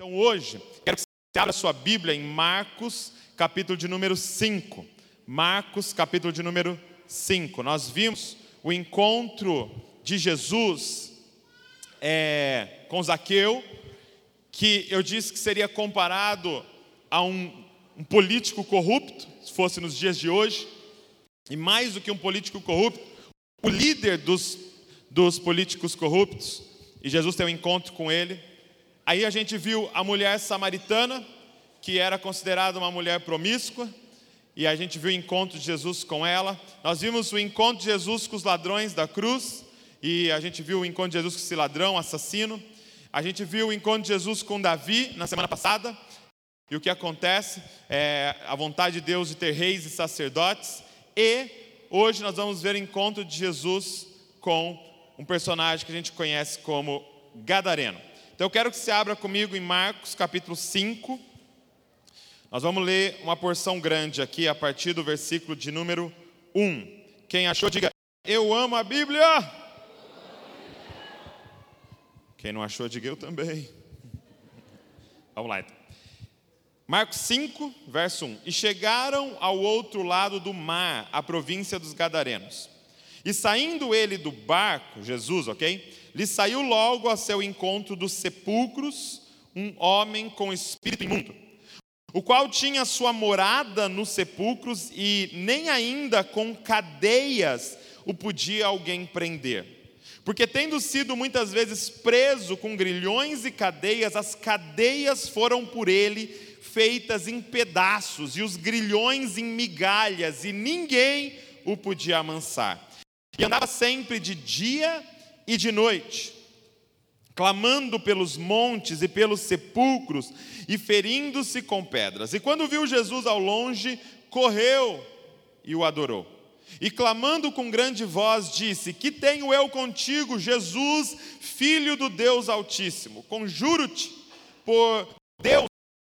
Então hoje, quero que você abra sua Bíblia em Marcos, capítulo de número 5. Marcos, capítulo de número 5. Nós vimos o encontro de Jesus é, com Zaqueu, que eu disse que seria comparado a um, um político corrupto, se fosse nos dias de hoje, e mais do que um político corrupto, o líder dos, dos políticos corruptos, e Jesus tem um encontro com ele. Aí a gente viu a mulher samaritana, que era considerada uma mulher promíscua, e a gente viu o encontro de Jesus com ela. Nós vimos o encontro de Jesus com os ladrões da cruz, e a gente viu o encontro de Jesus com esse ladrão, assassino. A gente viu o encontro de Jesus com Davi na semana passada, e o que acontece é a vontade de Deus de ter reis e sacerdotes. E hoje nós vamos ver o encontro de Jesus com um personagem que a gente conhece como Gadareno. Então eu quero que você abra comigo em Marcos capítulo 5. Nós vamos ler uma porção grande aqui a partir do versículo de número 1. Quem achou, diga: Eu amo a Bíblia. Quem não achou, diga eu também. Vamos lá então. Marcos 5, verso 1. E chegaram ao outro lado do mar, a província dos Gadarenos. E saindo ele do barco, Jesus, ok? Lhe saiu logo a seu encontro dos sepulcros um homem com espírito imundo, o qual tinha sua morada nos sepulcros e nem ainda com cadeias o podia alguém prender. Porque, tendo sido muitas vezes preso com grilhões e cadeias, as cadeias foram por ele feitas em pedaços, e os grilhões em migalhas, e ninguém o podia amansar. E andava sempre de dia e de noite, clamando pelos montes e pelos sepulcros e ferindo-se com pedras. E quando viu Jesus ao longe, correu e o adorou. E clamando com grande voz, disse: Que tenho eu contigo, Jesus, filho do Deus Altíssimo? Conjuro-te por Deus,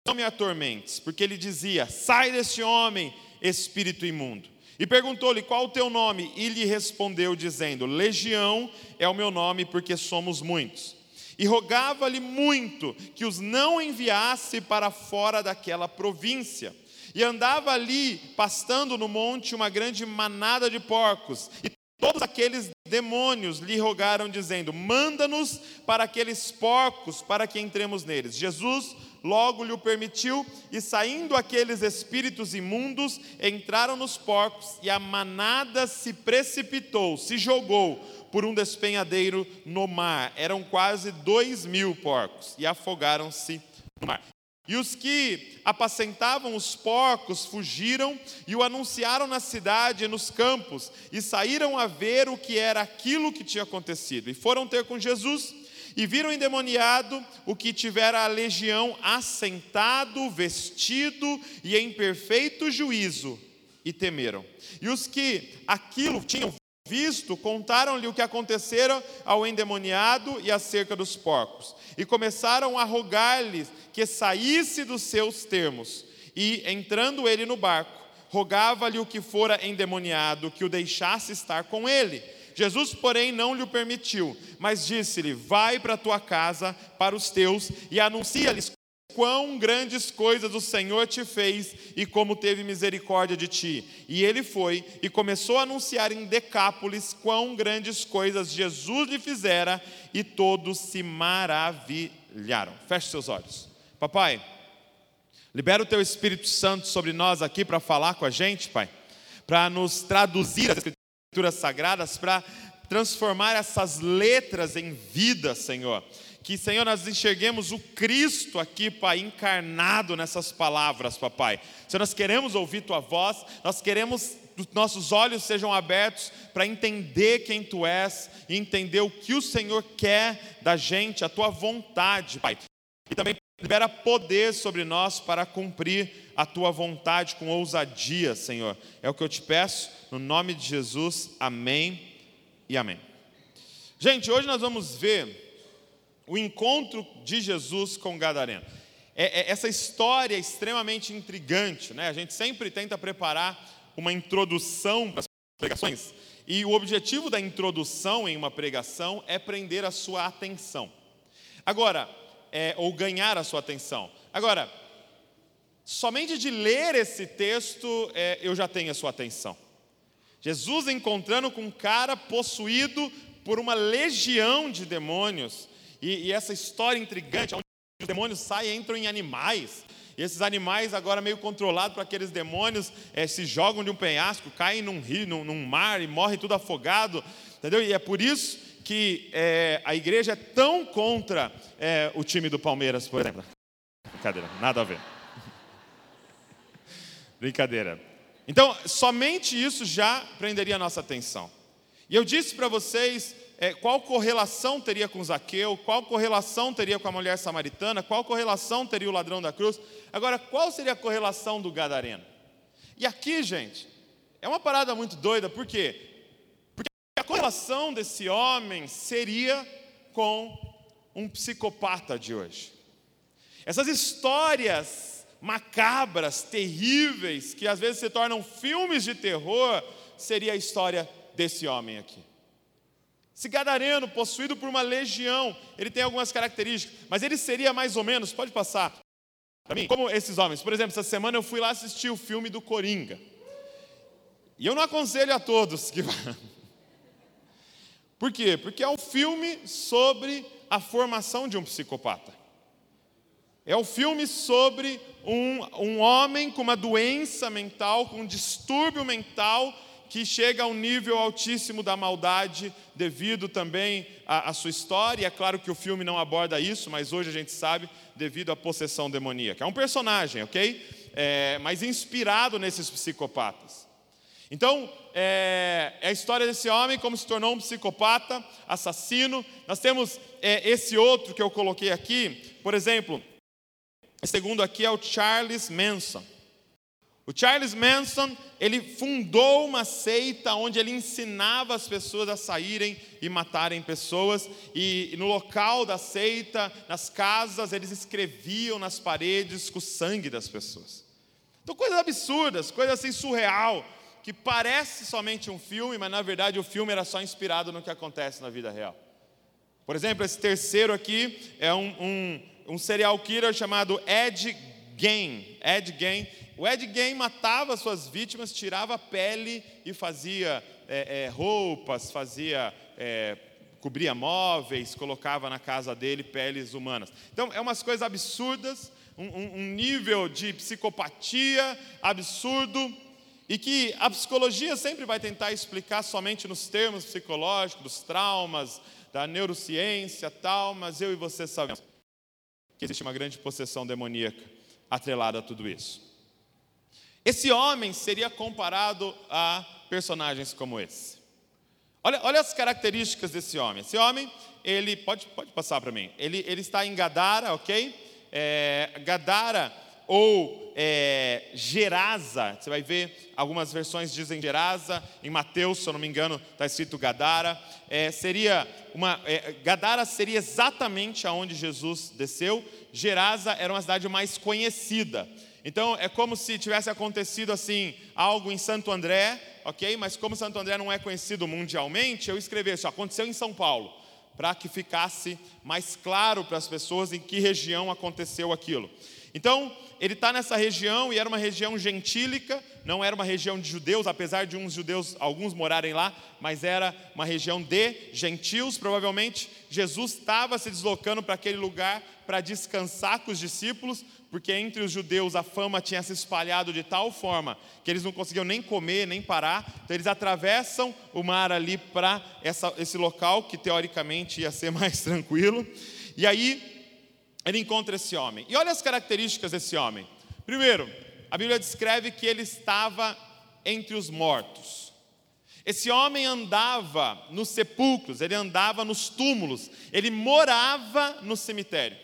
não me atormentes, porque ele dizia: Sai deste homem, espírito imundo. E perguntou-lhe: Qual o teu nome? E lhe respondeu, dizendo: Legião é o meu nome, porque somos muitos. E rogava-lhe muito que os não enviasse para fora daquela província. E andava ali, pastando no monte, uma grande manada de porcos. E todos aqueles demônios lhe rogaram, dizendo: Manda-nos para aqueles porcos, para que entremos neles. Jesus logo lhe o permitiu, e saindo aqueles espíritos imundos, entraram nos porcos, e a manada se precipitou, se jogou por um despenhadeiro no mar. Eram quase dois mil porcos, e afogaram-se no mar. E os que apacentavam os porcos fugiram e o anunciaram na cidade e nos campos, e saíram a ver o que era aquilo que tinha acontecido. E foram ter com Jesus e viram endemoniado o que tivera a legião assentado, vestido e em perfeito juízo, e temeram. E os que aquilo tinham visto, contaram-lhe o que acontecera ao endemoniado e acerca dos porcos, e começaram a rogar-lhe que saísse dos seus termos. E, entrando ele no barco, rogava-lhe o que fora endemoniado que o deixasse estar com ele. Jesus, porém, não lhe permitiu, mas disse-lhe: Vai para a tua casa, para os teus, e anuncia-lhes quão grandes coisas o Senhor te fez e como teve misericórdia de ti. E ele foi e começou a anunciar em Decápolis quão grandes coisas Jesus lhe fizera, e todos se maravilharam. Feche seus olhos. Papai, libera o teu Espírito Santo sobre nós aqui para falar com a gente, Pai, para nos traduzir as Escrituras Sagradas para transformar essas letras em vida, Senhor. Que, Senhor, nós enxerguemos o Cristo aqui, Pai, encarnado nessas palavras, Papai. Senhor, nós queremos ouvir Tua voz, nós queremos que nossos olhos sejam abertos para entender quem Tu és e entender o que o Senhor quer da gente, a Tua vontade, Pai. E também libera poder sobre nós para cumprir a tua vontade com ousadia, Senhor. É o que eu te peço, no nome de Jesus. Amém e amém. Gente, hoje nós vamos ver o encontro de Jesus com Gadareno. É, é, essa história é extremamente intrigante, né? A gente sempre tenta preparar uma introdução para as pregações, e o objetivo da introdução em uma pregação é prender a sua atenção. Agora, é, ou ganhar a sua atenção. Agora, somente de ler esse texto é, eu já tenho a sua atenção. Jesus encontrando com um cara possuído por uma legião de demônios, e, e essa história intrigante, onde os demônios saem e entram em animais, e esses animais, agora meio controlados por aqueles demônios, é, se jogam de um penhasco, caem num rio, num, num mar e morrem tudo afogado, entendeu? E é por isso que é, a igreja é tão contra é, o time do Palmeiras, por exemplo. Brincadeira, nada a ver. Brincadeira. Então, somente isso já prenderia a nossa atenção. E eu disse para vocês é, qual correlação teria com Zaqueu, qual correlação teria com a mulher samaritana, qual correlação teria o ladrão da cruz. Agora, qual seria a correlação do gadareno? E aqui, gente, é uma parada muito doida, por quê? correlação desse homem seria com um psicopata de hoje. Essas histórias macabras, terríveis, que às vezes se tornam filmes de terror, seria a história desse homem aqui. Esse gadareno, possuído por uma legião, ele tem algumas características, mas ele seria mais ou menos, pode passar para mim, como esses homens. Por exemplo, essa semana eu fui lá assistir o filme do Coringa. E eu não aconselho a todos que Por quê? Porque é um filme sobre a formação de um psicopata. É um filme sobre um, um homem com uma doença mental, com um distúrbio mental, que chega a um nível altíssimo da maldade, devido também à, à sua história. E é claro que o filme não aborda isso, mas hoje a gente sabe, devido à possessão demoníaca. É um personagem, ok? É, mas inspirado nesses psicopatas. Então, é, é, a história desse homem, como se tornou um psicopata, assassino. Nós temos é, esse outro que eu coloquei aqui, por exemplo, o segundo aqui é o Charles Manson. O Charles Manson, ele fundou uma seita onde ele ensinava as pessoas a saírem e matarem pessoas, e no local da seita, nas casas, eles escreviam nas paredes com o sangue das pessoas. Então, coisas absurdas, coisas assim surreal que parece somente um filme, mas na verdade o filme era só inspirado no que acontece na vida real. Por exemplo, esse terceiro aqui é um, um, um serial killer chamado Ed Gein. Ed Gein. O Ed Gein matava suas vítimas, tirava a pele e fazia é, é, roupas, fazia é, cobria móveis, colocava na casa dele peles humanas. Então, é umas coisas absurdas, um, um nível de psicopatia absurdo e que a psicologia sempre vai tentar explicar somente nos termos psicológicos, dos traumas, da neurociência, tal, mas eu e você sabemos que existe uma grande possessão demoníaca atrelada a tudo isso. Esse homem seria comparado a personagens como esse. Olha, olha as características desse homem. Esse homem, ele pode, pode passar para mim. Ele, ele está em Gadara, ok? É, Gadara ou é, Gerasa, você vai ver, algumas versões dizem Gerasa, em Mateus, se eu não me engano, está escrito Gadara. É, seria uma, é, Gadara seria exatamente aonde Jesus desceu, Gerasa era uma cidade mais conhecida. Então é como se tivesse acontecido assim, algo em Santo André, ok? Mas como Santo André não é conhecido mundialmente, eu escrevi isso, aconteceu em São Paulo, para que ficasse mais claro para as pessoas em que região aconteceu aquilo. Então, ele está nessa região e era uma região gentílica, não era uma região de judeus, apesar de uns judeus, alguns morarem lá, mas era uma região de gentios. Provavelmente Jesus estava se deslocando para aquele lugar para descansar com os discípulos, porque entre os judeus a fama tinha se espalhado de tal forma que eles não conseguiam nem comer, nem parar. Então eles atravessam o mar ali para esse local que teoricamente ia ser mais tranquilo. E aí ele encontra esse homem. E olha as características desse homem. Primeiro, a Bíblia descreve que ele estava entre os mortos. Esse homem andava nos sepulcros, ele andava nos túmulos, ele morava no cemitério.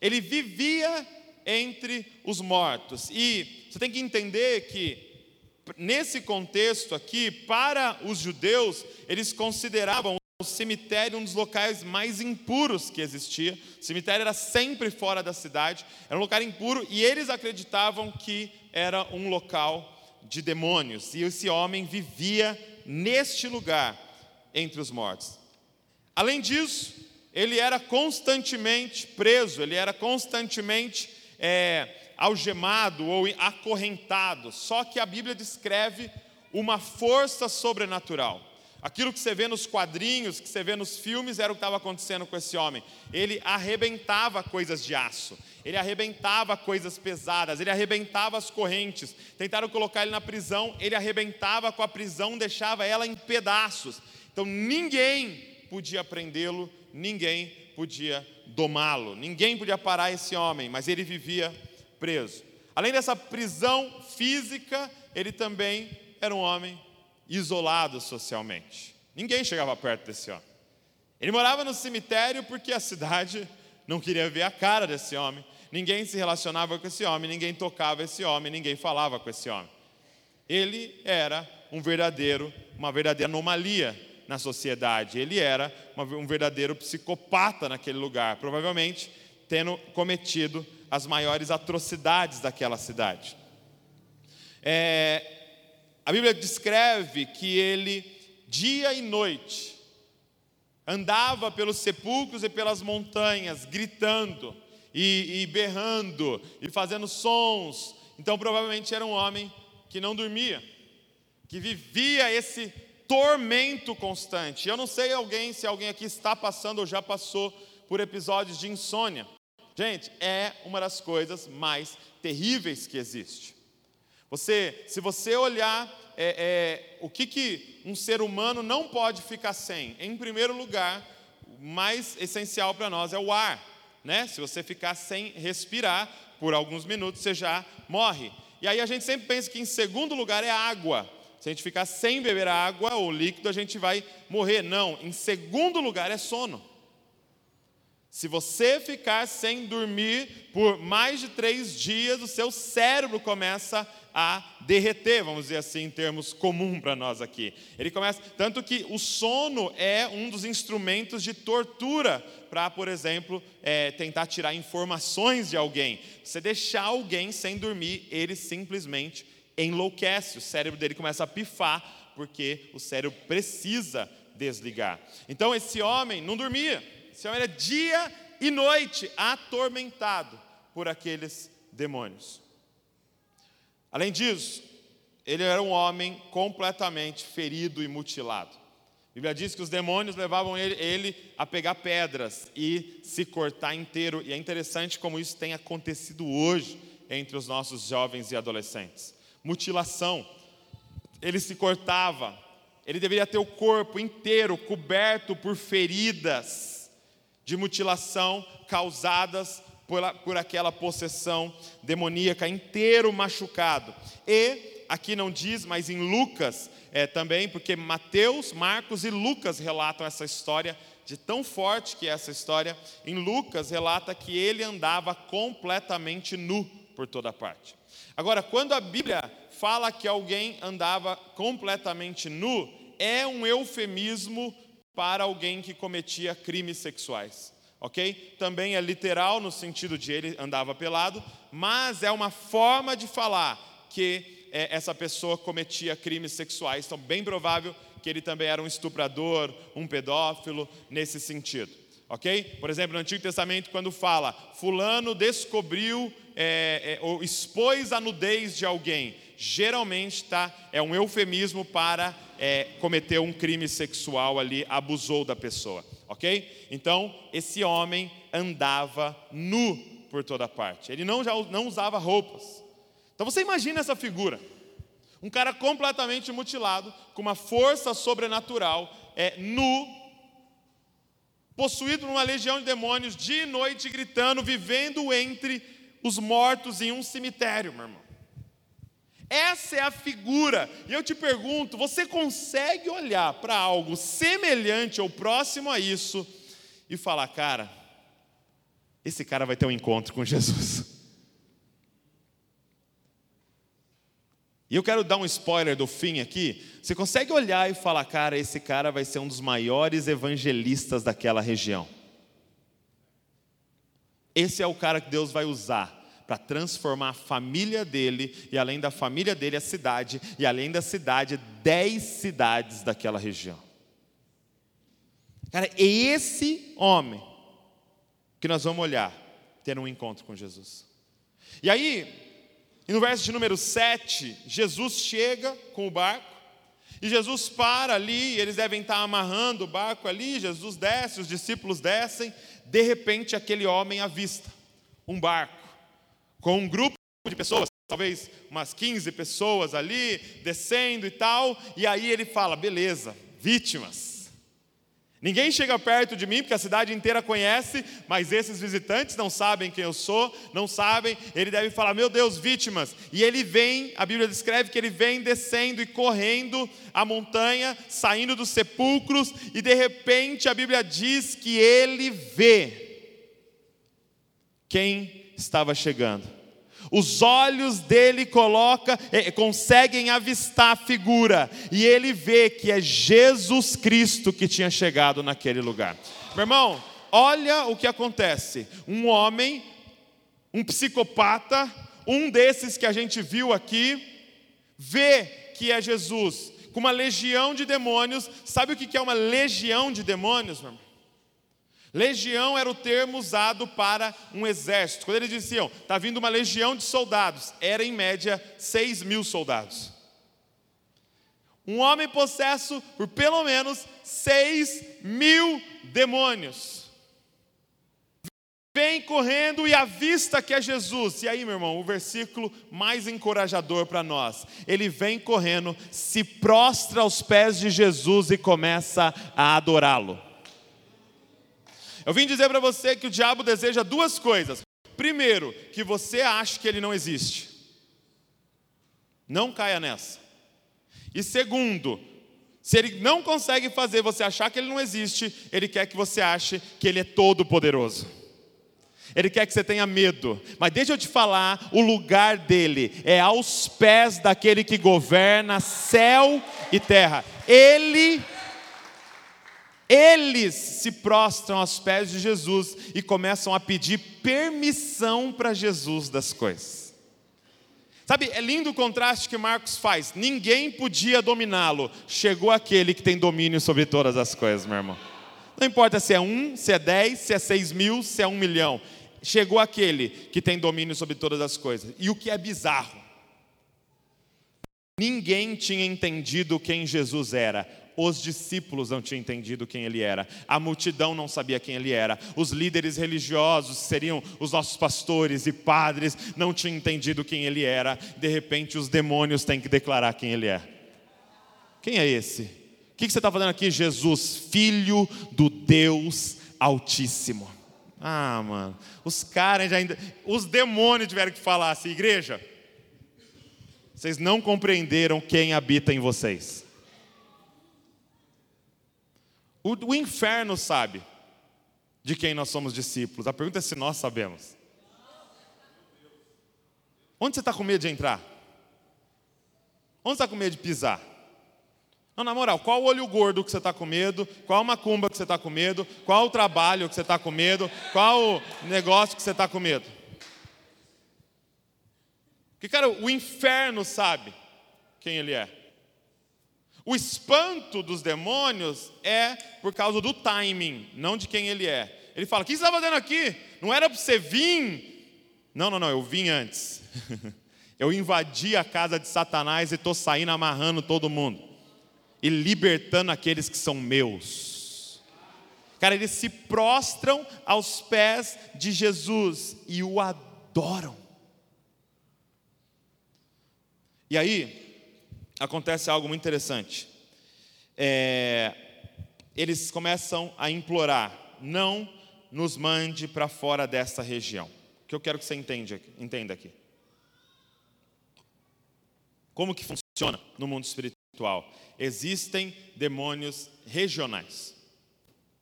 Ele vivia entre os mortos. E você tem que entender que nesse contexto aqui, para os judeus, eles consideravam o cemitério um dos locais mais impuros que existia. O cemitério era sempre fora da cidade, era um lugar impuro e eles acreditavam que era um local de demônios. E esse homem vivia neste lugar entre os mortos. Além disso, ele era constantemente preso, ele era constantemente é, algemado ou acorrentado. Só que a Bíblia descreve uma força sobrenatural. Aquilo que você vê nos quadrinhos, que você vê nos filmes, era o que estava acontecendo com esse homem. Ele arrebentava coisas de aço, ele arrebentava coisas pesadas, ele arrebentava as correntes. Tentaram colocar ele na prisão, ele arrebentava com a prisão, deixava ela em pedaços. Então ninguém podia prendê-lo, ninguém podia domá-lo, ninguém podia parar esse homem, mas ele vivia preso. Além dessa prisão física, ele também era um homem isolado socialmente. Ninguém chegava perto desse homem. Ele morava no cemitério porque a cidade não queria ver a cara desse homem. Ninguém se relacionava com esse homem, ninguém tocava esse homem, ninguém falava com esse homem. Ele era um verdadeiro, uma verdadeira anomalia na sociedade. Ele era um verdadeiro psicopata naquele lugar, provavelmente tendo cometido as maiores atrocidades daquela cidade. É, a Bíblia descreve que ele, dia e noite, andava pelos sepulcros e pelas montanhas, gritando e, e berrando e fazendo sons. Então, provavelmente era um homem que não dormia, que vivia esse tormento constante. Eu não sei alguém se alguém aqui está passando ou já passou por episódios de insônia. Gente, é uma das coisas mais terríveis que existe. Você, se você olhar é, é, o que, que um ser humano não pode ficar sem, em primeiro lugar, o mais essencial para nós é o ar. Né? Se você ficar sem respirar por alguns minutos, você já morre. E aí a gente sempre pensa que em segundo lugar é água. Se a gente ficar sem beber água ou líquido, a gente vai morrer. Não, em segundo lugar é sono. Se você ficar sem dormir por mais de três dias, o seu cérebro começa a derreter, vamos dizer assim, em termos comum para nós aqui. Ele começa, tanto que o sono é um dos instrumentos de tortura para, por exemplo, é, tentar tirar informações de alguém. Você deixar alguém sem dormir, ele simplesmente enlouquece, o cérebro dele começa a pifar, porque o cérebro precisa desligar. Então esse homem não dormia. Esse homem era dia e noite atormentado por aqueles demônios. Além disso, ele era um homem completamente ferido e mutilado. A Bíblia diz que os demônios levavam ele, ele, a pegar pedras e se cortar inteiro. E é interessante como isso tem acontecido hoje entre os nossos jovens e adolescentes. Mutilação. Ele se cortava. Ele deveria ter o corpo inteiro coberto por feridas de mutilação causadas por, por aquela possessão demoníaca, inteiro machucado. E, aqui não diz, mas em Lucas é, também, porque Mateus, Marcos e Lucas relatam essa história, de tão forte que é essa história, em Lucas relata que ele andava completamente nu por toda parte. Agora, quando a Bíblia fala que alguém andava completamente nu, é um eufemismo para alguém que cometia crimes sexuais. Ok? Também é literal no sentido de ele andava pelado, mas é uma forma de falar que é, essa pessoa cometia crimes sexuais. Então, bem provável que ele também era um estuprador, um pedófilo, nesse sentido. Ok? Por exemplo, no Antigo Testamento, quando fala, Fulano descobriu é, é, ou expôs a nudez de alguém, geralmente tá, é um eufemismo para é, cometeu um crime sexual ali, abusou da pessoa, ok? Então, esse homem andava nu por toda parte, ele não, já, não usava roupas. Então, você imagina essa figura: um cara completamente mutilado, com uma força sobrenatural, é, nu, possuído por uma legião de demônios, dia e noite gritando, vivendo entre os mortos em um cemitério, meu irmão. Essa é a figura. E eu te pergunto: você consegue olhar para algo semelhante ou próximo a isso e falar, cara, esse cara vai ter um encontro com Jesus? E eu quero dar um spoiler do fim aqui. Você consegue olhar e falar, cara, esse cara vai ser um dos maiores evangelistas daquela região. Esse é o cara que Deus vai usar para transformar a família dele, e além da família dele, a cidade, e além da cidade, dez cidades daquela região. Cara, é esse homem que nós vamos olhar, ter um encontro com Jesus. E aí, no verso de número 7, Jesus chega com o barco, e Jesus para ali, eles devem estar amarrando o barco ali, Jesus desce, os discípulos descem, de repente aquele homem avista um barco, com um grupo de pessoas, talvez umas 15 pessoas ali, descendo e tal, e aí ele fala: beleza, vítimas. Ninguém chega perto de mim, porque a cidade inteira conhece, mas esses visitantes não sabem quem eu sou, não sabem. Ele deve falar: Meu Deus, vítimas. E ele vem, a Bíblia descreve que ele vem descendo e correndo a montanha, saindo dos sepulcros, e de repente a Bíblia diz que ele vê quem estava chegando. Os olhos dele coloca, é, conseguem avistar a figura e ele vê que é Jesus Cristo que tinha chegado naquele lugar. Meu irmão, olha o que acontece. Um homem, um psicopata, um desses que a gente viu aqui, vê que é Jesus, com uma legião de demônios. Sabe o que é uma legião de demônios, meu irmão? Legião era o termo usado para um exército. Quando eles diziam, está vindo uma legião de soldados, era em média 6 mil soldados. Um homem possesso por pelo menos 6 mil demônios. Vem correndo e avista que é Jesus. E aí, meu irmão, o versículo mais encorajador para nós. Ele vem correndo, se prostra aos pés de Jesus e começa a adorá-lo. Eu vim dizer para você que o diabo deseja duas coisas. Primeiro, que você ache que ele não existe. Não caia nessa. E segundo, se ele não consegue fazer você achar que ele não existe, ele quer que você ache que ele é todo poderoso. Ele quer que você tenha medo. Mas deixa eu te falar, o lugar dele é aos pés daquele que governa céu e terra. Ele eles se prostram aos pés de Jesus e começam a pedir permissão para Jesus das coisas. Sabe, é lindo o contraste que Marcos faz. Ninguém podia dominá-lo. Chegou aquele que tem domínio sobre todas as coisas, meu irmão. Não importa se é um, se é dez, se é seis mil, se é um milhão. Chegou aquele que tem domínio sobre todas as coisas. E o que é bizarro? Ninguém tinha entendido quem Jesus era os discípulos não tinham entendido quem ele era, a multidão não sabia quem ele era, os líderes religiosos, seriam os nossos pastores e padres, não tinham entendido quem ele era, de repente os demônios têm que declarar quem ele é. Quem é esse? O que você está fazendo aqui? Jesus, filho do Deus Altíssimo. Ah, mano, os caras ainda. Os demônios tiveram que falar assim, igreja. Vocês não compreenderam quem habita em vocês. O, o inferno sabe de quem nós somos discípulos. A pergunta é se nós sabemos. Onde você está com medo de entrar? Onde você está com medo de pisar? Não, na moral, qual olho gordo que você está com medo? Qual macumba que você está com medo? Qual o trabalho que você está com medo? Qual o negócio que você está com medo? Porque, cara, o inferno sabe quem ele é. O espanto dos demônios é por causa do timing, não de quem ele é. Ele fala: O que você está fazendo aqui? Não era para você vir? Não, não, não, eu vim antes. eu invadi a casa de Satanás e estou saindo amarrando todo mundo e libertando aqueles que são meus. Cara, eles se prostram aos pés de Jesus e o adoram. E aí, acontece algo muito interessante. É, eles começam a implorar: não nos mande para fora dessa região. O que eu quero que você entenda, entenda aqui. Como que funciona no mundo espiritual? Existem demônios regionais.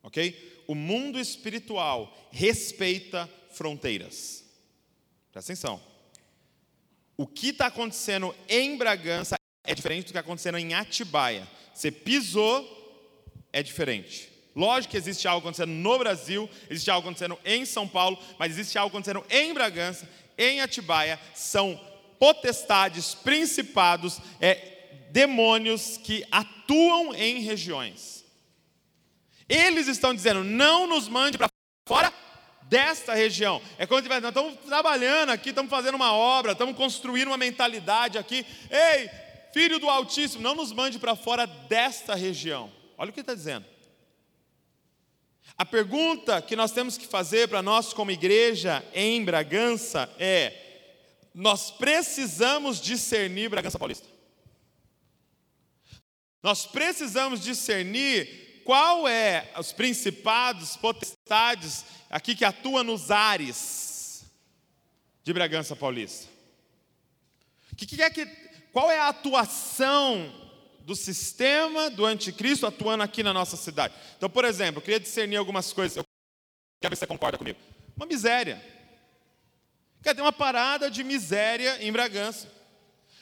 Ok? O mundo espiritual respeita fronteiras. Presta atenção. O que está acontecendo em Bragança é diferente do que acontecendo em Atibaia. Você pisou, é diferente. Lógico que existe algo acontecendo no Brasil, existe algo acontecendo em São Paulo, mas existe algo acontecendo em Bragança, em Atibaia. São potestades, principados, é, demônios que atuam em regiões. Eles estão dizendo: não nos mande para fora desta região. É quando nós estamos trabalhando aqui, estamos fazendo uma obra, estamos construindo uma mentalidade aqui. Ei, filho do Altíssimo, não nos mande para fora desta região. Olha o que está dizendo. A pergunta que nós temos que fazer para nós, como igreja em Bragança, é: nós precisamos discernir Bragança Paulista. Nós precisamos discernir qual é os principados, potestades aqui que atua nos ares de Bragança Paulista. Que, que é que, qual é a atuação do sistema do anticristo atuando aqui na nossa cidade? Então, por exemplo, eu queria discernir algumas coisas. Eu quero ver se você concorda comigo. Uma miséria. Quer ter uma parada de miséria em Bragança.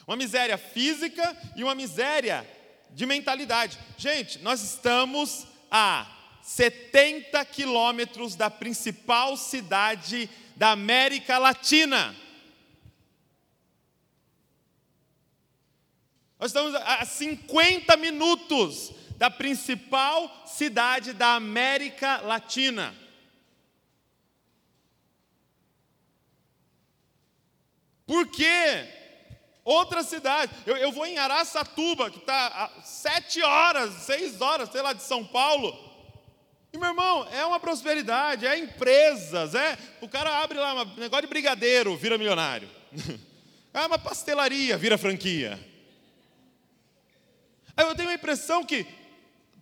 Uma miséria física e uma miséria de mentalidade. Gente, nós estamos a 70 quilômetros da principal cidade da América Latina. Nós estamos a 50 minutos da principal cidade da América Latina. Por quê? Outra cidade. Eu, eu vou em Araçatuba, que está sete horas, seis horas, sei lá, de São Paulo. E meu irmão, é uma prosperidade, é empresas, é. O cara abre lá um negócio de brigadeiro, vira milionário. É uma pastelaria, vira franquia. Aí eu tenho a impressão que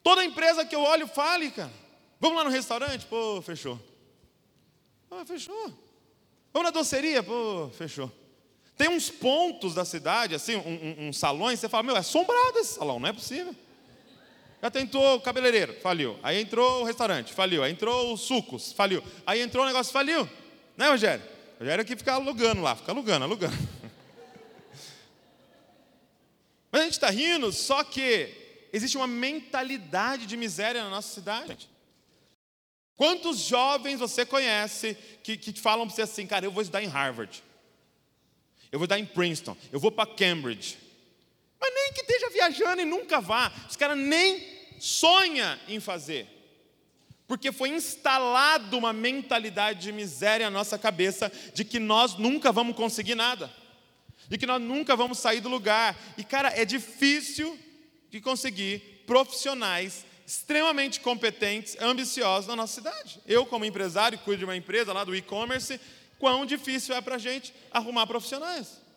toda empresa que eu olho fale, cara. Vamos lá no restaurante? Pô, fechou. Ah, fechou. Vamos na doceria? Pô, fechou. Tem uns pontos da cidade, assim, um, um, um salões, você fala, meu, é assombrado esse salão, não é possível. Já tentou o cabeleireiro, faliu. Aí entrou o restaurante, faliu. Aí entrou os sucos, faliu. Aí entrou o negócio, faliu. Né, Rogério? Rogério aqui fica alugando lá, fica alugando, alugando. Mas a gente está rindo, só que existe uma mentalidade de miséria na nossa cidade. Quantos jovens você conhece que, que falam para você assim, cara, eu vou estudar em Harvard, eu vou estudar em Princeton, eu vou para Cambridge, mas nem que esteja viajando e nunca vá. Os caras nem sonha em fazer. Porque foi instalado uma mentalidade de miséria na nossa cabeça de que nós nunca vamos conseguir nada. De que nós nunca vamos sair do lugar. E cara, é difícil de conseguir profissionais extremamente competentes, ambiciosos na nossa cidade. Eu, como empresário, cuido de uma empresa lá do e-commerce, quão difícil é para a gente arrumar profissionais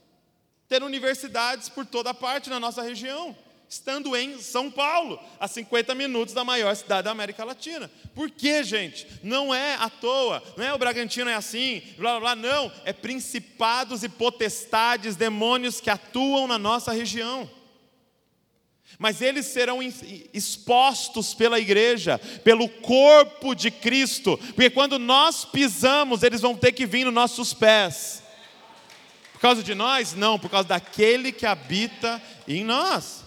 ter universidades por toda parte na nossa região, estando em São Paulo, a 50 minutos da maior cidade da América Latina. Por quê, gente? Não é à toa, não é o Bragantino é assim, blá blá blá, não, é principados e potestades, demônios que atuam na nossa região. Mas eles serão expostos pela igreja, pelo corpo de Cristo, porque quando nós pisamos, eles vão ter que vir nos nossos pés. Por causa de nós? Não, por causa daquele que habita em nós.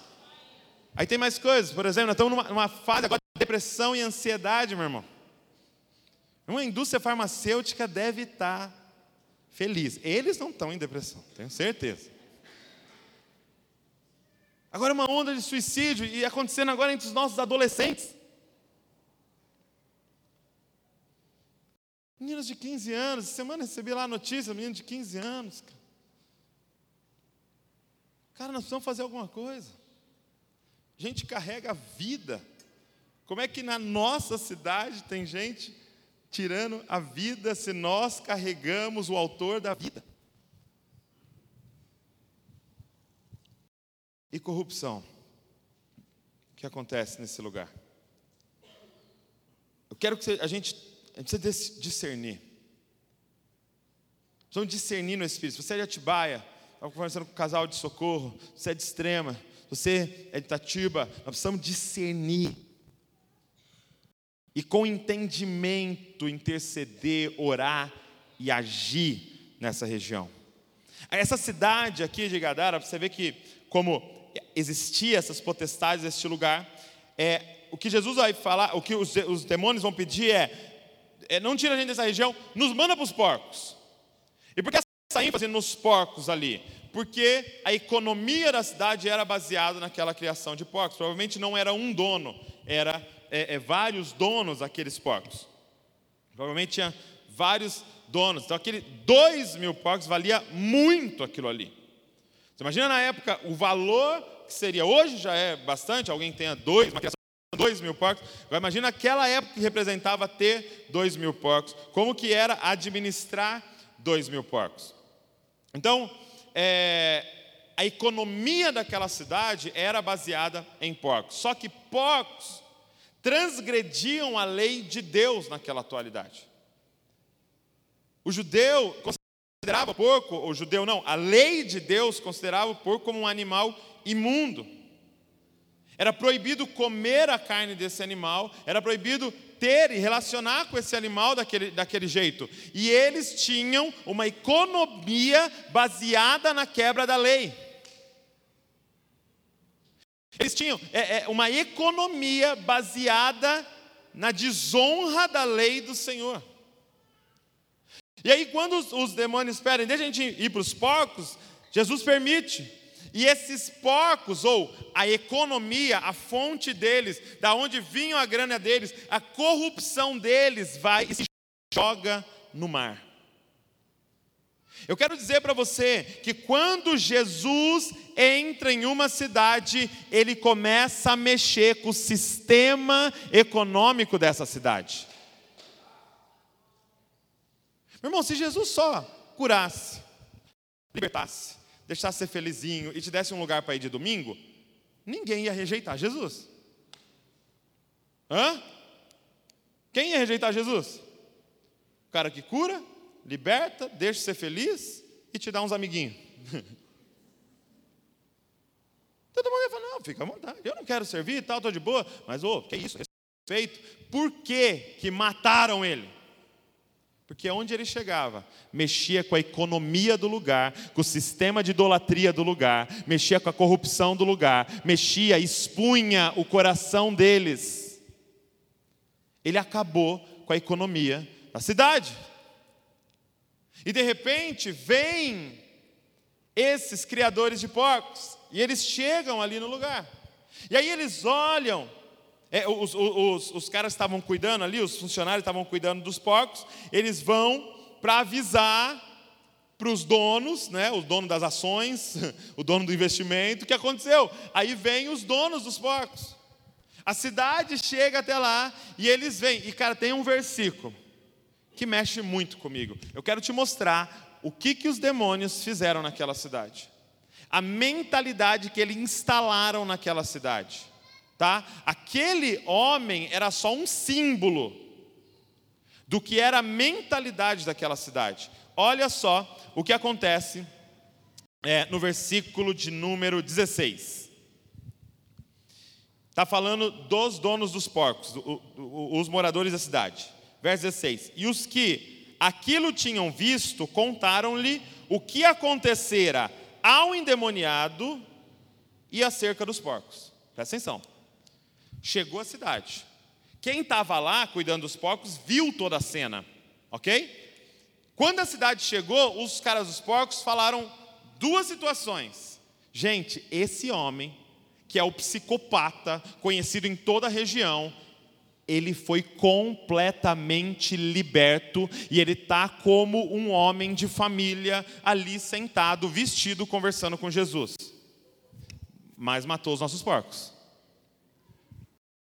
Aí tem mais coisas, por exemplo, nós estamos numa, numa fase agora de depressão e ansiedade, meu irmão. Uma indústria farmacêutica deve estar feliz. Eles não estão em depressão, tenho certeza. Agora uma onda de suicídio e acontecendo agora entre os nossos adolescentes. Meninos de 15 anos, semana recebi lá a notícia, menino de 15 anos. Cara. Cara, nós precisamos fazer alguma coisa. Gente carrega a vida. Como é que na nossa cidade tem gente tirando a vida se nós carregamos o autor da vida? E corrupção? O que acontece nesse lugar? Eu quero que a gente, a gente precisa discernir. Precisamos discernir no Espírito. Você é de Atibaia, estava conversando com um casal de socorro, você é de extrema, você é de Itatiba, nós precisamos discernir. E com entendimento interceder, orar e agir nessa região. Essa cidade aqui de Gadara, você vê que como existia essas potestades neste lugar, é, o que Jesus vai falar, o que os, os demônios vão pedir é, é não tira a gente dessa região, nos manda para os porcos. E por que essa ênfase nos porcos ali? Porque a economia da cidade era baseada naquela criação de porcos. Provavelmente não era um dono, era é, é, vários donos aqueles porcos. Provavelmente tinha vários donos. Então, aquele dois mil porcos valia muito aquilo ali. Você imagina na época o valor que seria, hoje já é bastante, alguém tenha dois, uma criação dois mil porcos. Agora imagina aquela época que representava ter dois mil porcos. Como que era administrar dois mil porcos? Então, é, a economia daquela cidade era baseada em porcos. Só que porcos transgrediam a lei de Deus naquela atualidade. O judeu considerava o porco, o judeu não, a lei de Deus considerava o porco como um animal imundo. Era proibido comer a carne desse animal, era proibido ter e relacionar com esse animal daquele, daquele jeito. E eles tinham uma economia baseada na quebra da lei. Eles tinham é, é, uma economia baseada na desonra da lei do Senhor. E aí, quando os, os demônios pedem, deixa a gente ir para os porcos, Jesus permite. E esses porcos, ou a economia, a fonte deles, da onde vinha a grana deles, a corrupção deles vai e se joga no mar. Eu quero dizer para você que quando Jesus entra em uma cidade, ele começa a mexer com o sistema econômico dessa cidade. Meu irmão, se Jesus só curasse, libertasse, deixasse ser felizinho e te desse um lugar para ir de domingo, ninguém ia rejeitar Jesus. Hã? Quem ia rejeitar Jesus? O cara que cura, liberta, deixa ser feliz e te dá uns amiguinhos. Todo mundo ia falar, não, fica à vontade, eu não quero servir e tal, estou de boa, mas, ô, oh, que isso, respeito. Por que que mataram ele? Porque onde ele chegava, mexia com a economia do lugar, com o sistema de idolatria do lugar, mexia com a corrupção do lugar, mexia, expunha o coração deles. Ele acabou com a economia da cidade. E de repente vem esses criadores de porcos, e eles chegam ali no lugar. E aí eles olham, é, os, os, os caras estavam cuidando ali, os funcionários estavam cuidando dos porcos, eles vão para avisar para os donos, né, o dono das ações, o dono do investimento, o que aconteceu? Aí vem os donos dos porcos. A cidade chega até lá e eles vêm. E cara, tem um versículo que mexe muito comigo. Eu quero te mostrar o que, que os demônios fizeram naquela cidade. A mentalidade que eles instalaram naquela cidade. Tá? Aquele homem era só um símbolo do que era a mentalidade daquela cidade. Olha só o que acontece é, no versículo de número 16. Está falando dos donos dos porcos, os moradores da cidade verso 16: E os que aquilo tinham visto contaram-lhe o que acontecera ao endemoniado e acerca dos porcos. Presta atenção. Chegou a cidade. Quem estava lá cuidando dos porcos viu toda a cena, ok? Quando a cidade chegou, os caras dos porcos falaram duas situações. Gente, esse homem, que é o psicopata conhecido em toda a região, ele foi completamente liberto e ele está como um homem de família ali sentado, vestido, conversando com Jesus. Mas matou os nossos porcos.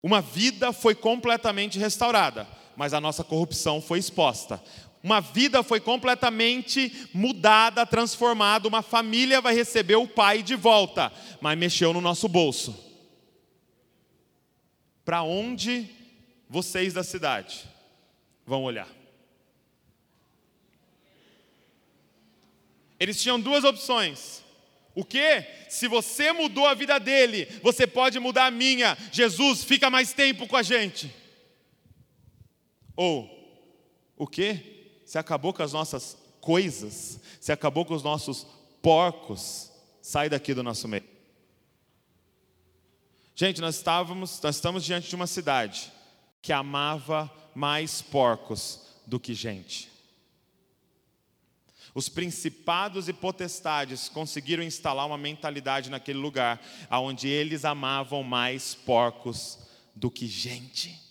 Uma vida foi completamente restaurada, mas a nossa corrupção foi exposta. Uma vida foi completamente mudada, transformada. Uma família vai receber o pai de volta, mas mexeu no nosso bolso. Para onde vocês da cidade vão olhar. Eles tinham duas opções. O que? Se você mudou a vida dele, você pode mudar a minha. Jesus, fica mais tempo com a gente. Ou, o que? Se acabou com as nossas coisas, se acabou com os nossos porcos, sai daqui do nosso meio. Gente, nós estávamos, nós estamos diante de uma cidade que amava mais porcos do que gente. Os principados e potestades conseguiram instalar uma mentalidade naquele lugar, onde eles amavam mais porcos do que gente.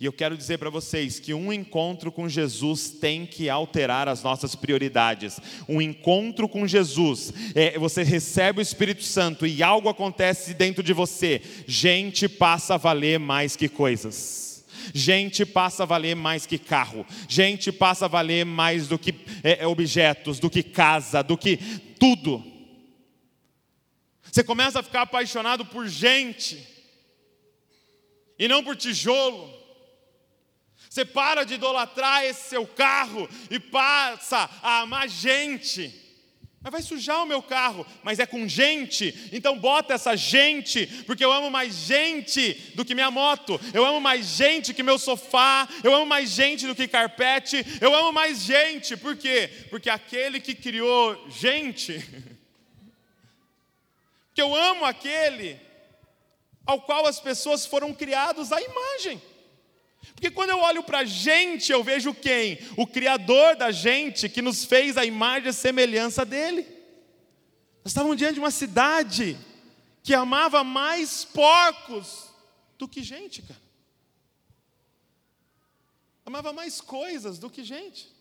E eu quero dizer para vocês que um encontro com Jesus tem que alterar as nossas prioridades. Um encontro com Jesus, é, você recebe o Espírito Santo e algo acontece dentro de você. Gente passa a valer mais que coisas. Gente passa a valer mais que carro. Gente passa a valer mais do que é, é objetos, do que casa, do que tudo. Você começa a ficar apaixonado por gente e não por tijolo. Você para de idolatrar esse seu carro e passa a amar gente. Mas vai sujar o meu carro, mas é com gente, então bota essa gente, porque eu amo mais gente do que minha moto, eu amo mais gente que meu sofá, eu amo mais gente do que carpete, eu amo mais gente, por quê? Porque aquele que criou gente, que eu amo aquele ao qual as pessoas foram criados à imagem. Porque quando eu olho para a gente, eu vejo quem? O Criador da gente, que nos fez a imagem e semelhança dele. Nós estávamos diante de uma cidade que amava mais porcos do que gente, cara. Amava mais coisas do que gente.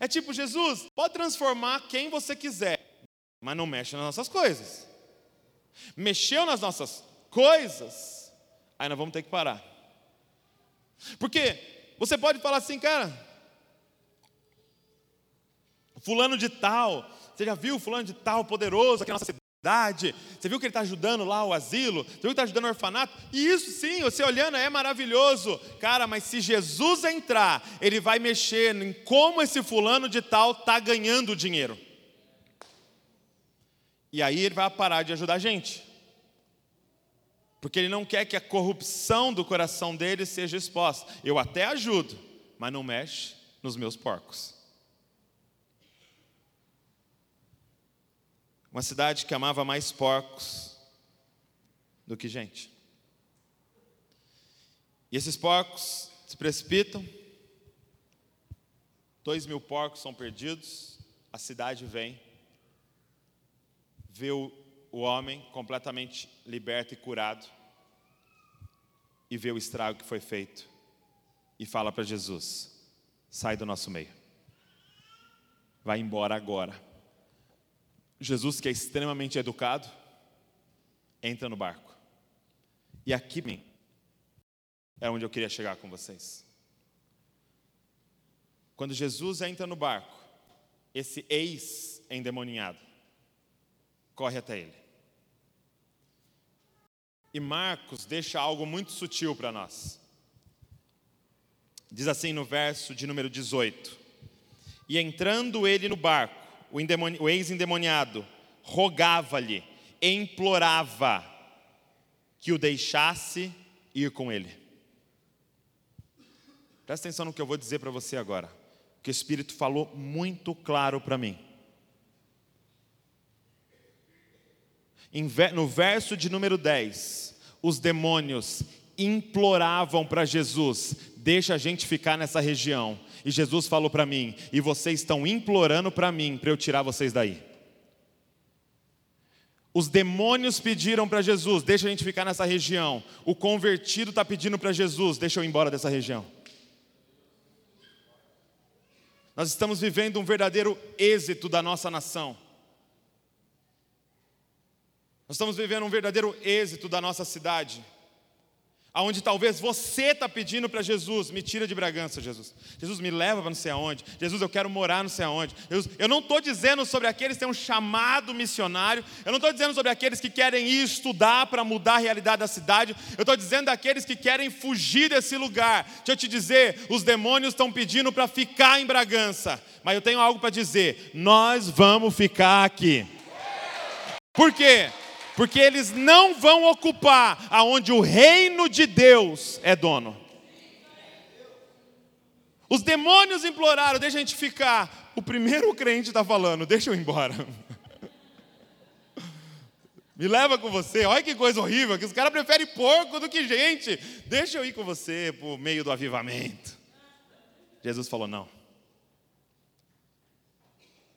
É tipo, Jesus, pode transformar quem você quiser, mas não mexe nas nossas coisas. Mexeu nas nossas coisas, aí nós vamos ter que parar. Porque você pode falar assim, cara, fulano de tal, você já viu fulano de tal poderoso aqui na nossa cidade? Você viu que ele está ajudando lá o asilo? Você viu que está ajudando o orfanato? E isso sim, você olhando é maravilhoso. Cara, mas se Jesus entrar, ele vai mexer em como esse fulano de tal está ganhando dinheiro. E aí ele vai parar de ajudar a gente porque ele não quer que a corrupção do coração dele seja exposta. Eu até ajudo, mas não mexe nos meus porcos. Uma cidade que amava mais porcos do que gente. E esses porcos se precipitam, dois mil porcos são perdidos, a cidade vem, vê o o homem completamente liberto e curado e vê o estrago que foi feito e fala para Jesus: sai do nosso meio, vai embora agora. Jesus, que é extremamente educado, entra no barco. E aqui é onde eu queria chegar com vocês. Quando Jesus entra no barco, esse ex-endemoniado corre até ele. E Marcos deixa algo muito sutil para nós. Diz assim no verso de número 18: E entrando ele no barco, o ex-endemoniado rogava-lhe, implorava que o deixasse ir com ele. Presta atenção no que eu vou dizer para você agora, que o Espírito falou muito claro para mim. No verso de número 10, os demônios imploravam para Jesus: deixa a gente ficar nessa região. E Jesus falou para mim: e vocês estão implorando para mim para eu tirar vocês daí. Os demônios pediram para Jesus: deixa a gente ficar nessa região. O convertido está pedindo para Jesus: deixa eu ir embora dessa região. Nós estamos vivendo um verdadeiro êxito da nossa nação. Nós estamos vivendo um verdadeiro êxito da nossa cidade. Aonde talvez você está pedindo para Jesus, me tira de Bragança, Jesus. Jesus, me leva para não sei aonde. Jesus, eu quero morar não sei aonde. Jesus, eu não estou dizendo sobre aqueles que têm um chamado missionário. Eu não estou dizendo sobre aqueles que querem ir estudar para mudar a realidade da cidade. Eu estou dizendo daqueles que querem fugir desse lugar. Deixa eu te dizer, os demônios estão pedindo para ficar em Bragança. Mas eu tenho algo para dizer. Nós vamos ficar aqui. Por quê? Porque eles não vão ocupar aonde o reino de Deus é dono. Os demônios imploraram, deixa a gente ficar. O primeiro crente está falando, deixa eu ir embora. Me leva com você, olha que coisa horrível, que os caras preferem porco do que gente. Deixa eu ir com você por meio do avivamento. Jesus falou: não.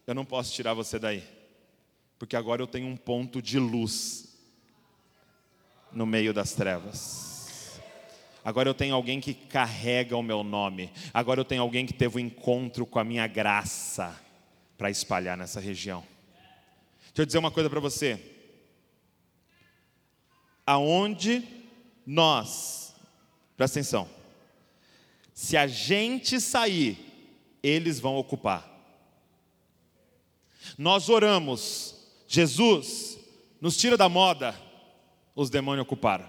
Eu não posso tirar você daí porque agora eu tenho um ponto de luz. no meio das trevas. Agora eu tenho alguém que carrega o meu nome. Agora eu tenho alguém que teve um encontro com a minha graça para espalhar nessa região. Deixa eu dizer uma coisa para você. Aonde nós, presta atenção, se a gente sair, eles vão ocupar. Nós oramos, Jesus, nos tira da moda, os demônios ocuparam.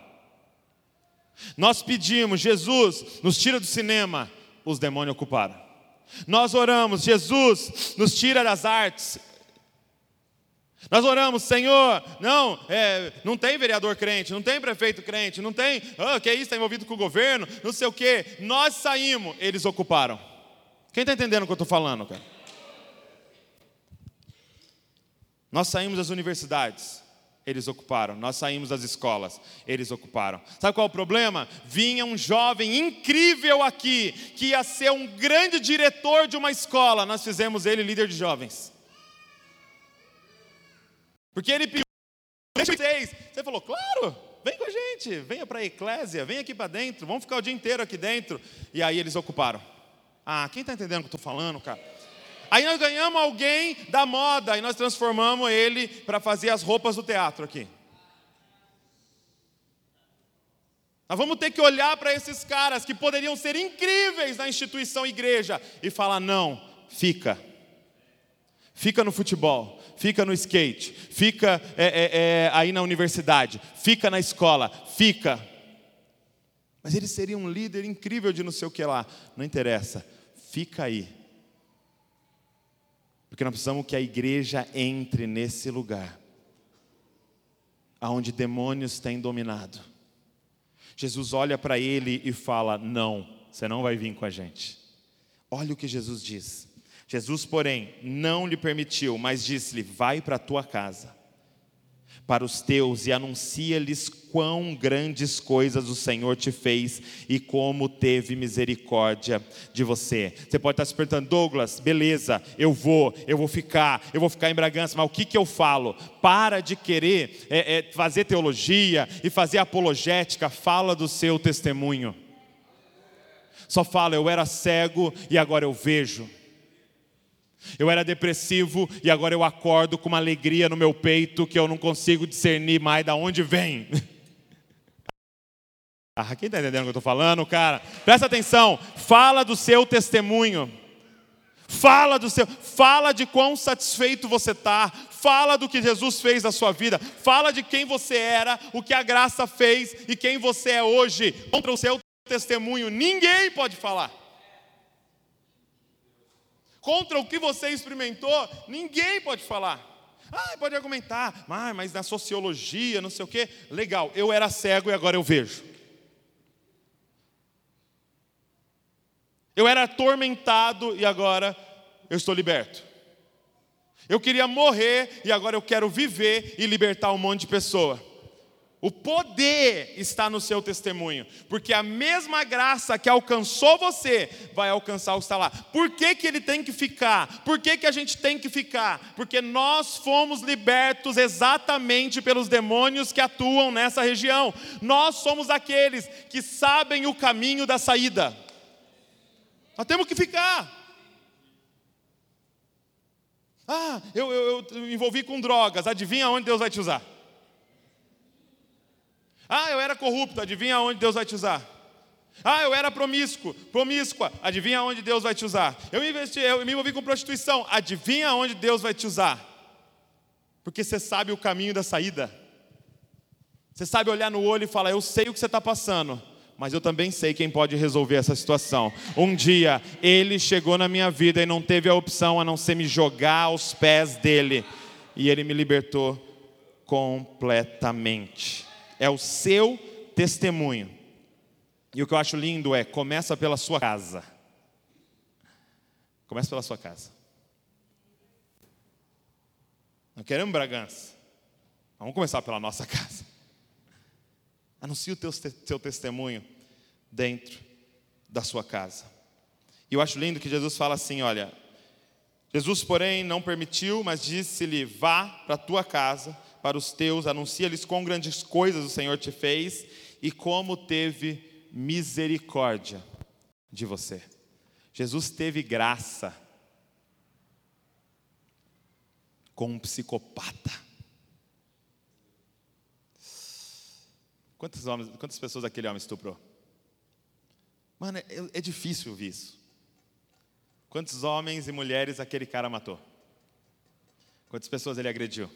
Nós pedimos, Jesus, nos tira do cinema, os demônios ocuparam. Nós oramos, Jesus, nos tira das artes. Nós oramos, Senhor, não, é, não tem vereador crente, não tem prefeito crente, não tem, oh, que é isso, está envolvido com o governo, não sei o quê. Nós saímos, eles ocuparam. Quem está entendendo o que eu estou falando, cara? Nós saímos das universidades, eles ocuparam. Nós saímos das escolas, eles ocuparam. Sabe qual é o problema? Vinha um jovem incrível aqui, que ia ser um grande diretor de uma escola. Nós fizemos ele líder de jovens. Porque ele pediu. Você falou, claro, vem com a gente, venha para a eclésia, vem aqui para dentro, vamos ficar o dia inteiro aqui dentro. E aí eles ocuparam. Ah, quem está entendendo o que eu estou falando, cara? Aí nós ganhamos alguém da moda e nós transformamos ele para fazer as roupas do teatro aqui. Nós vamos ter que olhar para esses caras que poderiam ser incríveis na instituição igreja e falar: não, fica. Fica no futebol, fica no skate, fica é, é, é, aí na universidade, fica na escola, fica. Mas ele seria um líder incrível de não sei o que lá. Não interessa, fica aí porque nós precisamos que a igreja entre nesse lugar, aonde demônios têm dominado. Jesus olha para ele e fala: Não, você não vai vir com a gente. Olha o que Jesus diz. Jesus, porém, não lhe permitiu, mas disse-lhe: Vai para a tua casa para os teus e anuncia-lhes quão grandes coisas o Senhor te fez e como teve misericórdia de você. Você pode estar se perguntando, Douglas, beleza, eu vou, eu vou ficar, eu vou ficar em Bragança, mas o que, que eu falo? Para de querer é, é, fazer teologia e fazer apologética, fala do seu testemunho. Só fala, eu era cego e agora eu vejo. Eu era depressivo e agora eu acordo com uma alegria no meu peito que eu não consigo discernir mais de onde vem. Ah, quem está entendendo o que eu estou falando, cara? Presta atenção, fala do seu testemunho. Fala do seu, fala de quão satisfeito você está, fala do que Jesus fez na sua vida, fala de quem você era, o que a graça fez e quem você é hoje. Contra o seu testemunho, ninguém pode falar contra o que você experimentou, ninguém pode falar. Ah, pode argumentar, ah, mas na sociologia, não sei o quê. Legal, eu era cego e agora eu vejo. Eu era atormentado e agora eu estou liberto. Eu queria morrer e agora eu quero viver e libertar um monte de pessoa. O poder está no seu testemunho, porque a mesma graça que alcançou você vai alcançar o que está lá. Por que, que ele tem que ficar? Por que, que a gente tem que ficar? Porque nós fomos libertos exatamente pelos demônios que atuam nessa região. Nós somos aqueles que sabem o caminho da saída. Nós temos que ficar. Ah, eu, eu, eu envolvi com drogas, adivinha onde Deus vai te usar? Ah, eu era corrupto, adivinha onde Deus vai te usar? Ah, eu era promíscuo, promíscua, adivinha onde Deus vai te usar? Eu investi, eu me envolvi com prostituição, adivinha onde Deus vai te usar? Porque você sabe o caminho da saída. Você sabe olhar no olho e falar: Eu sei o que você está passando, mas eu também sei quem pode resolver essa situação. Um dia, ele chegou na minha vida e não teve a opção a não ser me jogar aos pés dele, e ele me libertou completamente é o seu testemunho. E o que eu acho lindo é: começa pela sua casa. Começa pela sua casa. Não queremos Bragança. Vamos começar pela nossa casa. Anuncie o teu, seu testemunho dentro da sua casa. E eu acho lindo que Jesus fala assim: olha, Jesus, porém, não permitiu, mas disse-lhe: vá para a tua casa para os teus, anuncia-lhes quão grandes coisas o Senhor te fez e como teve misericórdia de você. Jesus teve graça com um psicopata. Quantos homens, quantas pessoas aquele homem estuprou? Mano, é, é difícil ouvir isso. Quantos homens e mulheres aquele cara matou? Quantas pessoas ele agrediu?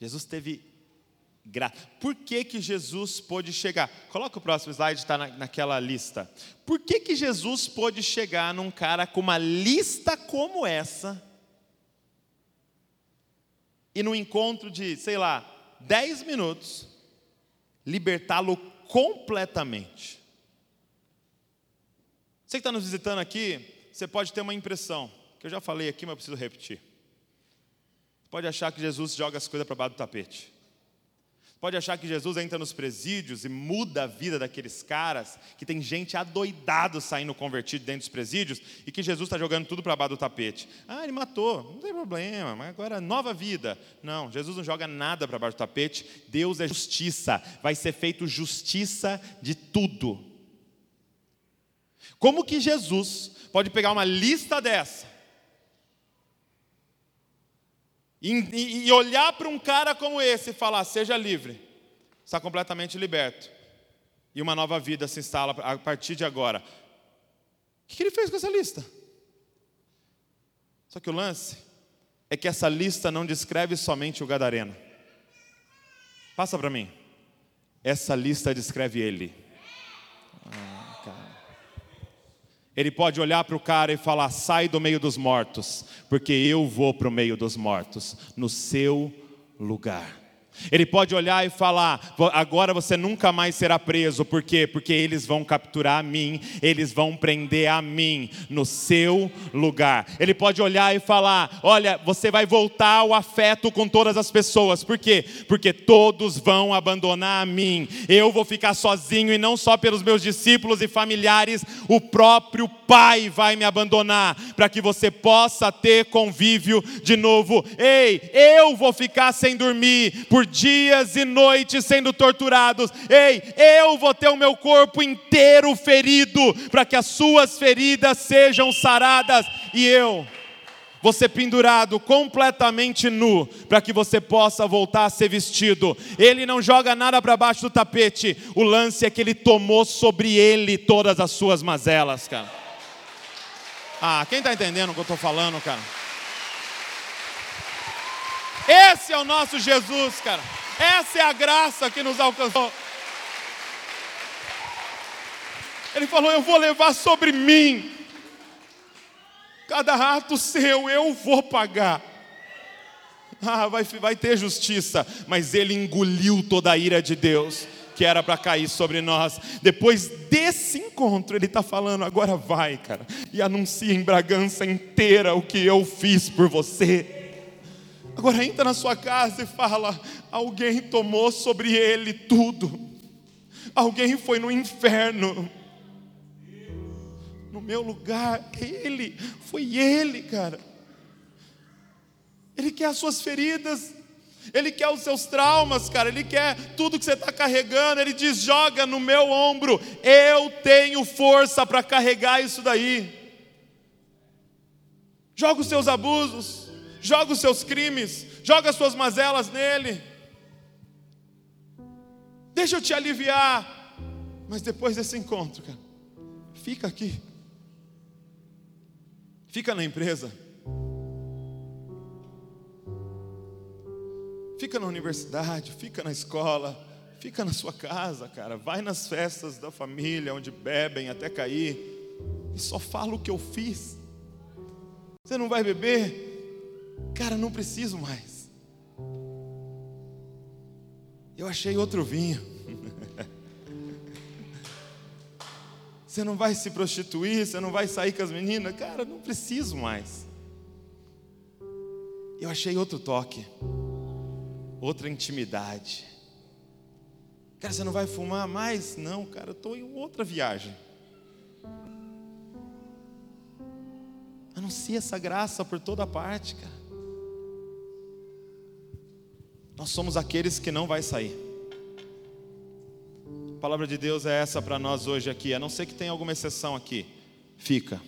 Jesus teve graça. Por que, que Jesus pôde chegar? Coloca o próximo slide, está na, naquela lista. Por que, que Jesus pôde chegar num cara com uma lista como essa e no encontro de, sei lá, 10 minutos, libertá-lo completamente? Você que está nos visitando aqui, você pode ter uma impressão, que eu já falei aqui, mas eu preciso repetir. Pode achar que Jesus joga as coisas para baixo do tapete. Pode achar que Jesus entra nos presídios e muda a vida daqueles caras, que tem gente adoidado saindo convertido dentro dos presídios e que Jesus está jogando tudo para baixo do tapete. Ah, ele matou, não tem problema, mas agora nova vida. Não, Jesus não joga nada para baixo do tapete. Deus é justiça, vai ser feito justiça de tudo. Como que Jesus pode pegar uma lista dessa E, e olhar para um cara como esse e falar: seja livre, está completamente liberto. E uma nova vida se instala a partir de agora. O que ele fez com essa lista? Só que o lance é que essa lista não descreve somente o Gadareno. Passa para mim. Essa lista descreve ele. Ele pode olhar para o cara e falar: sai do meio dos mortos, porque eu vou para o meio dos mortos, no seu lugar. Ele pode olhar e falar: agora você nunca mais será preso, por quê? Porque eles vão capturar a mim, eles vão prender a mim no seu lugar. Ele pode olhar e falar: olha, você vai voltar ao afeto com todas as pessoas, por quê? Porque todos vão abandonar a mim, eu vou ficar sozinho e não só pelos meus discípulos e familiares, o próprio Pai vai me abandonar, para que você possa ter convívio de novo. Ei, eu vou ficar sem dormir por dias e noites sendo torturados. Ei, eu vou ter o meu corpo inteiro ferido, para que as suas feridas sejam saradas, e eu vou ser pendurado completamente nu, para que você possa voltar a ser vestido. Ele não joga nada para baixo do tapete, o lance é que ele tomou sobre ele todas as suas mazelas, cara. Ah, quem está entendendo o que eu estou falando, cara? Esse é o nosso Jesus, cara. Essa é a graça que nos alcançou. Ele falou: Eu vou levar sobre mim. Cada ato seu eu vou pagar. Ah, vai, vai ter justiça. Mas ele engoliu toda a ira de Deus que era para cair sobre nós. Depois desse encontro, ele está falando: agora vai, cara, e anuncia em Bragança inteira o que eu fiz por você. Agora entra na sua casa e fala: alguém tomou sobre ele tudo, alguém foi no inferno. No meu lugar, ele, foi ele, cara. Ele quer as suas feridas, ele quer os seus traumas, cara, ele quer tudo que você está carregando. Ele diz: joga no meu ombro, eu tenho força para carregar isso daí. Joga os seus abusos, joga os seus crimes, joga as suas mazelas nele. Deixa eu te aliviar. Mas depois desse encontro, cara, fica aqui. Fica na empresa. Fica na universidade, fica na escola, fica na sua casa, cara. Vai nas festas da família, onde bebem até cair. E só fala o que eu fiz. Você não vai beber? Cara, não preciso mais. Eu achei outro vinho. Você não vai se prostituir, você não vai sair com as meninas. Cara, não preciso mais. Eu achei outro toque, outra intimidade. Cara, você não vai fumar mais? Não, cara, eu estou em outra viagem. Anuncia essa graça por toda parte, cara. Nós somos aqueles que não vai sair. A palavra de Deus é essa para nós hoje aqui, a não ser que tenha alguma exceção aqui. Fica.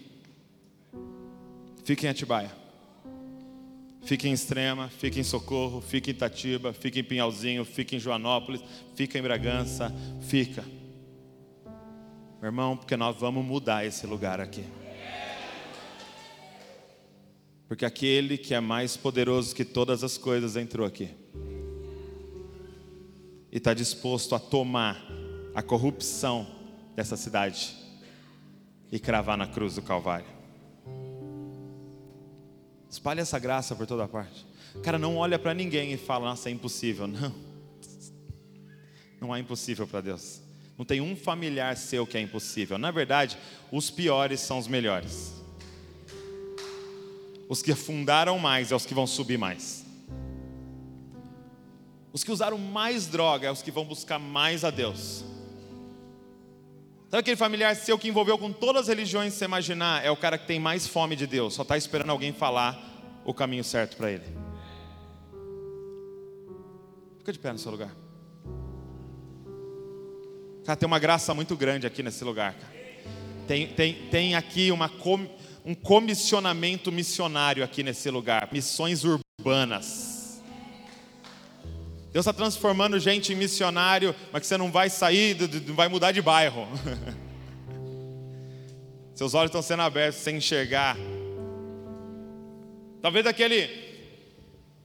Fica em Atibaia. Fica em Extrema, fica em Socorro, fica em Itatiba, fica em Pinhalzinho, fica em Joanópolis, fica em Bragança, fica. Meu irmão, porque nós vamos mudar esse lugar aqui. Porque aquele que é mais poderoso que todas as coisas entrou aqui. E está disposto a tomar a corrupção dessa cidade e cravar na cruz do Calvário. Espalhe essa graça por toda parte. Cara, não olha para ninguém e fala, nossa, é impossível. Não. Não é impossível para Deus. Não tem um familiar seu que é impossível. Na verdade, os piores são os melhores. Os que afundaram mais é os que vão subir mais. Os que usaram mais droga é os que vão buscar mais a Deus. Sabe aquele familiar seu que envolveu com todas as religiões que você imaginar? É o cara que tem mais fome de Deus, só está esperando alguém falar o caminho certo para ele. Fica de pé no seu lugar. Cara, tem uma graça muito grande aqui nesse lugar. Cara. Tem, tem, tem aqui uma com, um comissionamento missionário aqui nesse lugar. Missões urbanas. Deus está transformando gente em missionário, mas que você não vai sair, não vai mudar de bairro. Seus olhos estão sendo abertos sem enxergar. Talvez aquele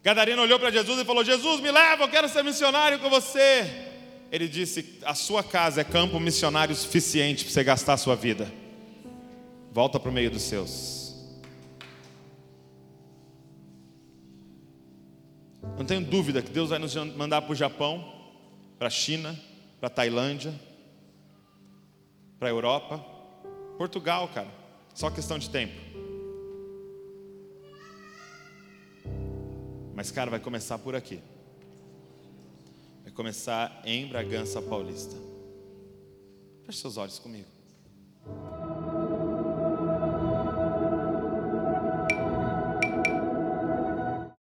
Gadareno olhou para Jesus e falou: Jesus, me leva, eu quero ser missionário com você. Ele disse: A sua casa é campo missionário suficiente para você gastar a sua vida. Volta para o meio dos seus. Não tenho dúvida que Deus vai nos mandar para o Japão, para a China, para a Tailândia, para a Europa, Portugal, cara. Só questão de tempo. Mas, cara, vai começar por aqui. Vai começar em Bragança Paulista. Feche seus olhos comigo.